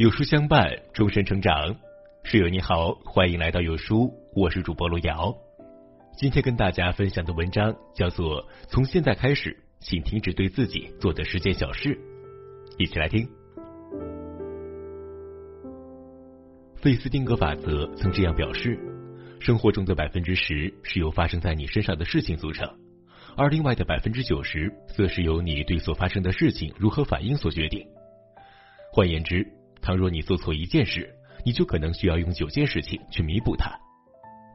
有书相伴，终身成长。室友你好，欢迎来到有书，我是主播路遥。今天跟大家分享的文章叫做《从现在开始，请停止对自己做的十件小事》，一起来听。费斯汀格法则曾这样表示：生活中的百分之十是由发生在你身上的事情组成，而另外的百分之九十则是由你对所发生的事情如何反应所决定。换言之，倘若你做错一件事，你就可能需要用九件事情去弥补它。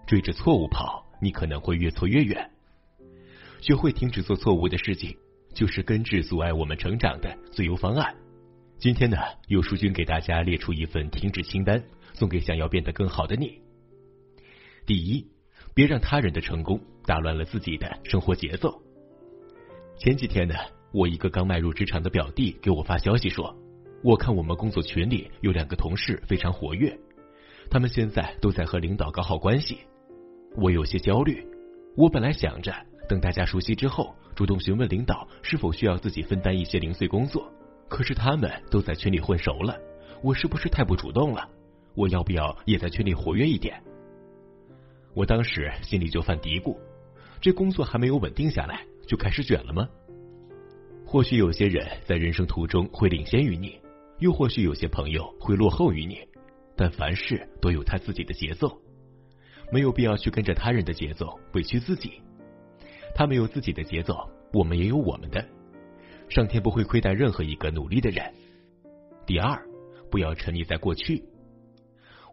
追着错误跑，你可能会越错越远。学会停止做错误的事情，就是根治阻碍我们成长的最优方案。今天呢，有书君给大家列出一份停止清单，送给想要变得更好的你。第一，别让他人的成功打乱了自己的生活节奏。前几天呢，我一个刚迈入职场的表弟给我发消息说。我看我们工作群里有两个同事非常活跃，他们现在都在和领导搞好关系，我有些焦虑。我本来想着等大家熟悉之后，主动询问领导是否需要自己分担一些零碎工作，可是他们都在群里混熟了，我是不是太不主动了？我要不要也在群里活跃一点？我当时心里就犯嘀咕：这工作还没有稳定下来，就开始卷了吗？或许有些人在人生途中会领先于你。又或许有些朋友会落后于你，但凡事都有他自己的节奏，没有必要去跟着他人的节奏委屈自己。他们有自己的节奏，我们也有我们的。上天不会亏待任何一个努力的人。第二，不要沉溺在过去。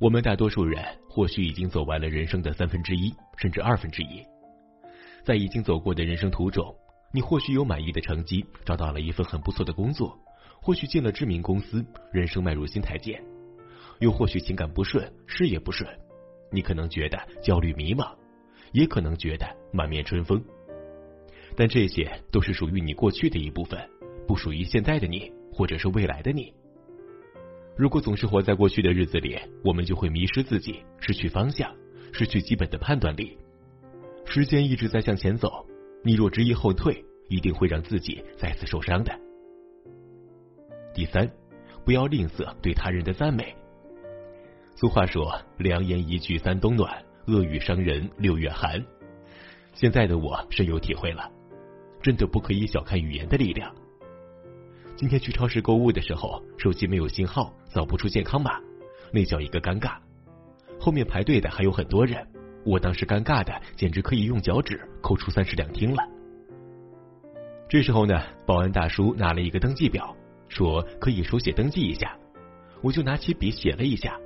我们大多数人或许已经走完了人生的三分之一，甚至二分之一。在已经走过的人生途中，你或许有满意的成绩，找到了一份很不错的工作。或许进了知名公司，人生迈入新台阶；又或许情感不顺，事业不顺，你可能觉得焦虑迷茫，也可能觉得满面春风。但这些都是属于你过去的一部分，不属于现在的你，或者是未来的你。如果总是活在过去的日子里，我们就会迷失自己，失去方向，失去基本的判断力。时间一直在向前走，你若执意后退，一定会让自己再次受伤的。第三，不要吝啬对他人的赞美。俗话说：“良言一句三冬暖，恶语伤人六月寒。”现在的我深有体会了，真的不可以小看语言的力量。今天去超市购物的时候，手机没有信号，扫不出健康码，那叫一个尴尬。后面排队的还有很多人，我当时尴尬的简直可以用脚趾抠出三室两厅了。这时候呢，保安大叔拿了一个登记表。说可以手写登记一下，我就拿起笔写了一下，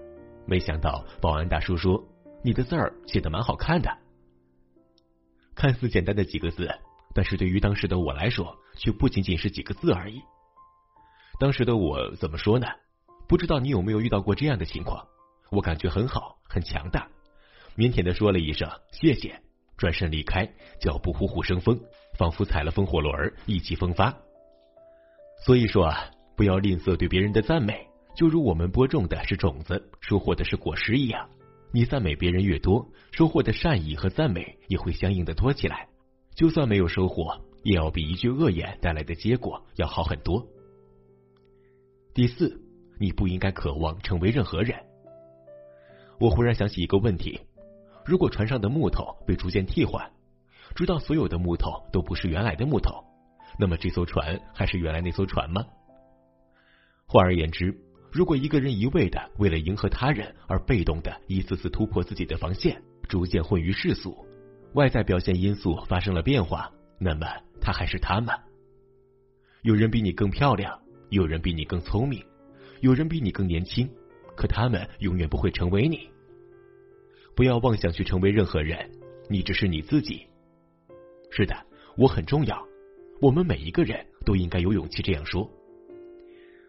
没想到保安大叔说：“你的字儿写的蛮好看的。”看似简单的几个字，但是对于当时的我来说，却不仅仅是几个字而已。当时的我怎么说呢？不知道你有没有遇到过这样的情况？我感觉很好，很强大，腼腆的说了一声谢谢，转身离开，脚步虎虎生风，仿佛踩了风火轮，意气风发。所以说啊。不要吝啬对别人的赞美，就如我们播种的是种子，收获的是果实一样。你赞美别人越多，收获的善意和赞美也会相应的多起来。就算没有收获，也要比一句恶言带来的结果要好很多。第四，你不应该渴望成为任何人。我忽然想起一个问题：如果船上的木头被逐渐替换，直到所有的木头都不是原来的木头，那么这艘船还是原来那艘船吗？换而言之，如果一个人一味的为了迎合他人而被动的一次次突破自己的防线，逐渐混于世俗，外在表现因素发生了变化，那么他还是他吗？有人比你更漂亮，有人比你更聪明，有人比你更年轻，可他们永远不会成为你。不要妄想去成为任何人，你只是你自己。是的，我很重要，我们每一个人都应该有勇气这样说。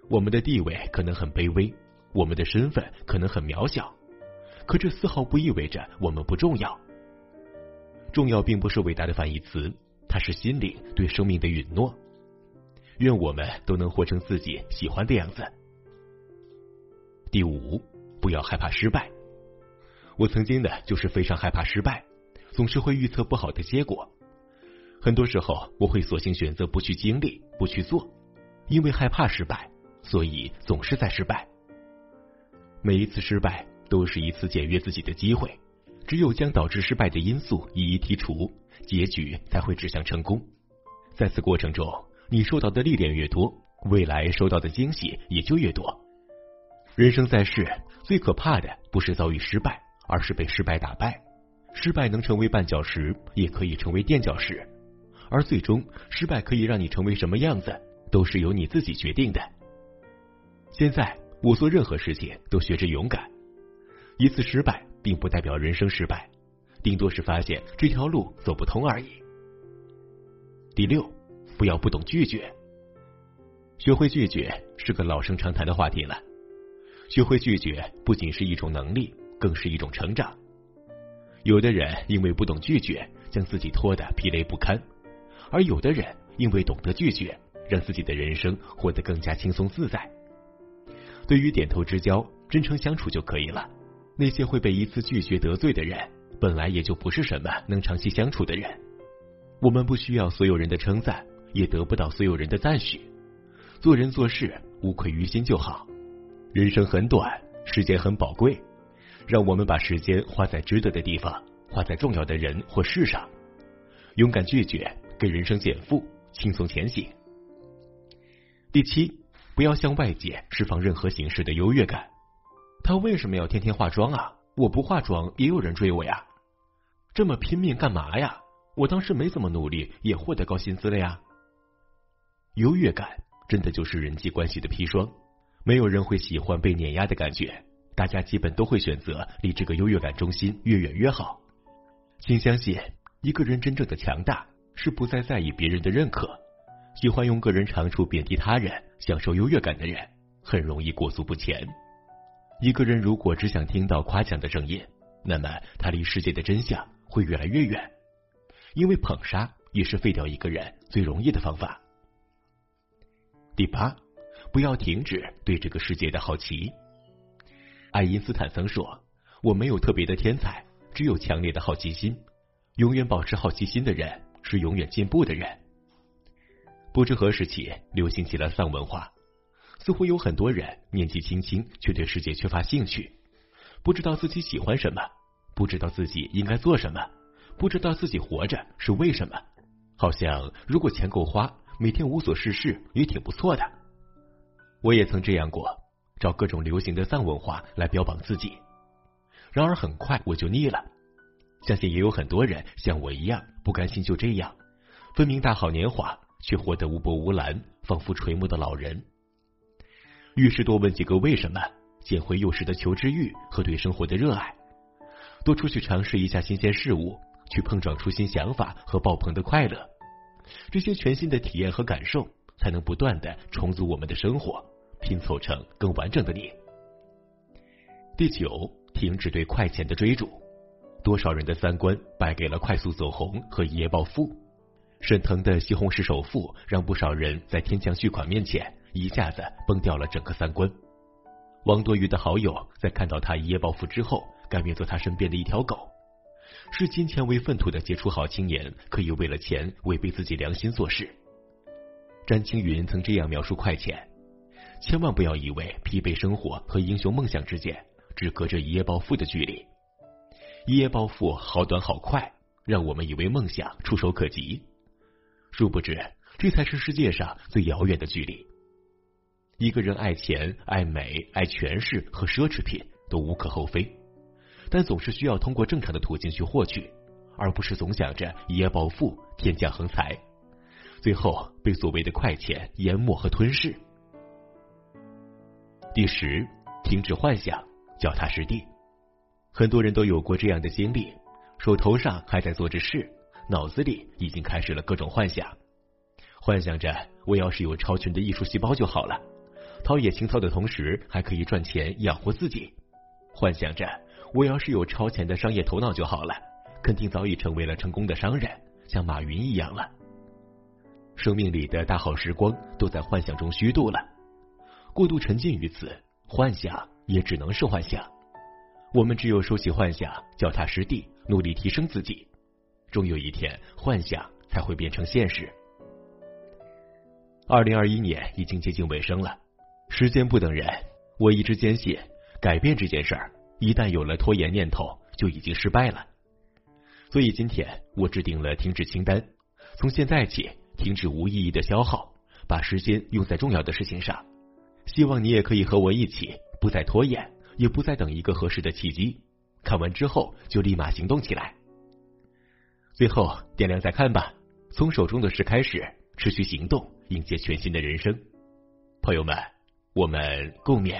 我们的地位可能很卑微，我们的身份可能很渺小，可这丝毫不意味着我们不重要。重要并不是伟大的反义词，它是心灵对生命的允诺。愿我们都能活成自己喜欢的样子。第五，不要害怕失败。我曾经的就是非常害怕失败，总是会预测不好的结果。很多时候，我会索性选择不去经历，不去做，因为害怕失败。所以总是在失败，每一次失败都是一次检阅自己的机会。只有将导致失败的因素一一剔除，结局才会指向成功。在此过程中，你受到的历练越多，未来收到的惊喜也就越多。人生在世，最可怕的不是遭遇失败，而是被失败打败。失败能成为绊脚石，也可以成为垫脚石。而最终，失败可以让你成为什么样子，都是由你自己决定的。现在，我做任何事情都学着勇敢。一次失败。并不代表人生失败，顶多是发现这条路走不通而已。第六，不要不懂拒绝。学会拒绝是个老生常谈的话题了。学会拒绝不仅是一种能力，更是一种成长。有的人因为不懂拒绝，将自己拖得疲累不堪；而有的人因为懂得拒绝，让自己的人生活得更加轻松自在。对于点头之交，真诚相处就可以了。那些会被一次拒绝得罪的人，本来也就不是什么能长期相处的人。我们不需要所有人的称赞，也得不到所有人的赞许。做人做事无愧于心就好。人生很短，时间很宝贵，让我们把时间花在值得的地方，花在重要的人或事上。勇敢拒绝，给人生减负，轻松前行。第七，不要向外界释放任何形式的优越感。他为什么要天天化妆啊？我不化妆也有人追我呀，这么拼命干嘛呀？我当时没怎么努力，也获得高薪资了呀。优越感真的就是人际关系的砒霜，没有人会喜欢被碾压的感觉，大家基本都会选择离这个优越感中心越远越好。请相信，一个人真正的强大是不再在意别人的认可，喜欢用个人长处贬低他人、享受优越感的人，很容易裹足不前。一个人如果只想听到夸奖的声音，那么他离世界的真相会越来越远。因为捧杀也是废掉一个人最容易的方法。第八，不要停止对这个世界的好奇。爱因斯坦曾说：“我没有特别的天才，只有强烈的好奇心。永远保持好奇心的人是永远进步的人。”不知何时起，流行起了丧文化。似乎有很多人年纪轻轻却对世界缺乏兴趣，不知道自己喜欢什么，不知道自己应该做什么，不知道自己活着是为什么。好像如果钱够花，每天无所事事也挺不错的。我也曾这样过，找各种流行的丧文化来标榜自己。然而很快我就腻了。相信也有很多人像我一样不甘心就这样，分明大好年华，却活得无波无澜，仿佛垂暮的老人。遇事多问几个为什么，捡回幼时的求知欲和对生活的热爱，多出去尝试一下新鲜事物，去碰撞出新想法和爆棚的快乐。这些全新的体验和感受，才能不断的重组我们的生活，拼凑成更完整的你。第九，停止对快钱的追逐。多少人的三观败给了快速走红和一夜暴富？沈腾的西红柿首富，让不少人在天降巨款面前。一下子崩掉了整个三观。王多鱼的好友在看到他一夜暴富之后，甘愿做他身边的一条狗。视金钱为粪土的杰出好青年，可以为了钱违背自己良心做事。詹青云曾这样描述快钱：千万不要以为疲惫生活和英雄梦想之间只隔着一夜暴富的距离。一夜暴富好短好快，让我们以为梦想触手可及，殊不知这才是世界上最遥远的距离。一个人爱钱、爱美、爱权势和奢侈品都无可厚非，但总是需要通过正常的途径去获取，而不是总想着一夜暴富、天降横财，最后被所谓的快钱淹没和吞噬。第十，停止幻想，脚踏实地。很多人都有过这样的经历：手头上还在做着事，脑子里已经开始了各种幻想，幻想着我要是有超群的艺术细胞就好了。陶冶情操的同时，还可以赚钱养活自己。幻想着我要是有超前的商业头脑就好了，肯定早已成为了成功的商人，像马云一样了。生命里的大好时光都在幻想中虚度了，过度沉浸于此，幻想也只能是幻想。我们只有收起幻想，脚踏实地，努力提升自己，终有一天，幻想才会变成现实。二零二一年已经接近尾声了。时间不等人，我一直坚信，改变这件事儿，一旦有了拖延念头，就已经失败了。所以今天我制定了停止清单，从现在起停止无意义的消耗，把时间用在重要的事情上。希望你也可以和我一起，不再拖延，也不再等一个合适的契机。看完之后就立马行动起来。最后点亮再看吧，从手中的事开始，持续行动，迎接全新的人生。朋友们，我们共勉。